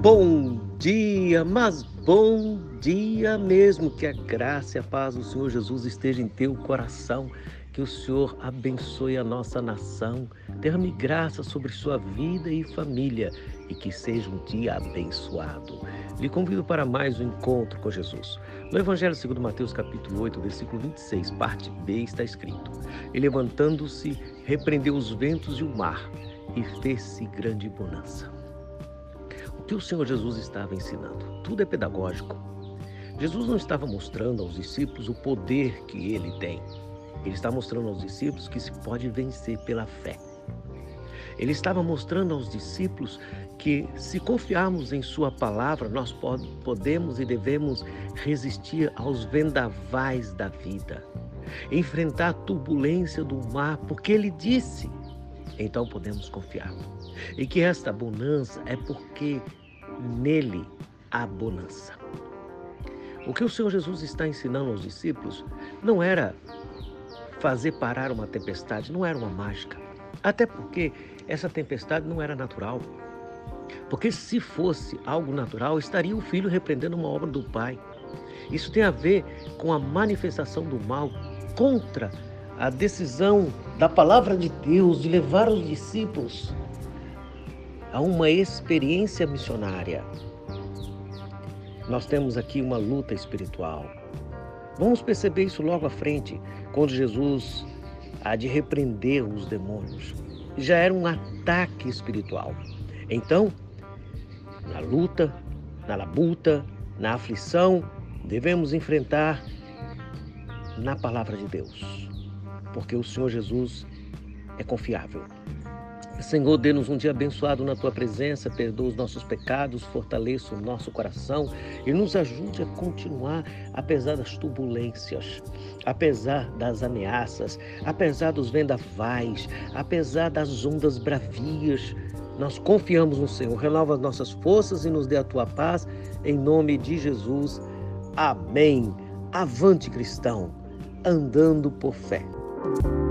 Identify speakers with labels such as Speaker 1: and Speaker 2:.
Speaker 1: Bom dia, mas bom dia mesmo. Que a graça e a paz do Senhor Jesus esteja em teu coração. Que o Senhor abençoe a nossa nação. Derrame graça sobre sua vida e família e que seja um dia abençoado. Lhe convido para mais um encontro com Jesus. No Evangelho segundo Mateus capítulo 8, versículo 26, parte B, está escrito: E levantando-se, repreendeu os ventos e o mar, e fez-se grande bonança que o Senhor Jesus estava ensinando. Tudo é pedagógico. Jesus não estava mostrando aos discípulos o poder que ele tem. Ele está mostrando aos discípulos que se pode vencer pela fé. Ele estava mostrando aos discípulos que, se confiarmos em Sua palavra, nós podemos e devemos resistir aos vendavais da vida, enfrentar a turbulência do mar, porque Ele disse. Então podemos confiar. E que esta bonança é porque nele há bonança. O que o Senhor Jesus está ensinando aos discípulos não era fazer parar uma tempestade, não era uma mágica. Até porque essa tempestade não era natural. Porque se fosse algo natural, estaria o filho repreendendo uma obra do Pai. Isso tem a ver com a manifestação do mal contra a decisão da palavra de Deus de levar os discípulos a uma experiência missionária. Nós temos aqui uma luta espiritual. Vamos perceber isso logo à frente, quando Jesus há de repreender os demônios. Já era um ataque espiritual. Então, na luta, na labuta, na aflição, devemos enfrentar na palavra de Deus, porque o Senhor Jesus é confiável. Senhor, dê-nos um dia abençoado na tua presença, perdoa os nossos pecados, fortaleça o nosso coração e nos ajude a continuar apesar das turbulências, apesar das ameaças, apesar dos vendavais, apesar das ondas bravias. Nós confiamos no Senhor. Renova as nossas forças e nos dê a tua paz, em nome de Jesus. Amém. Avante, cristão, andando por fé. you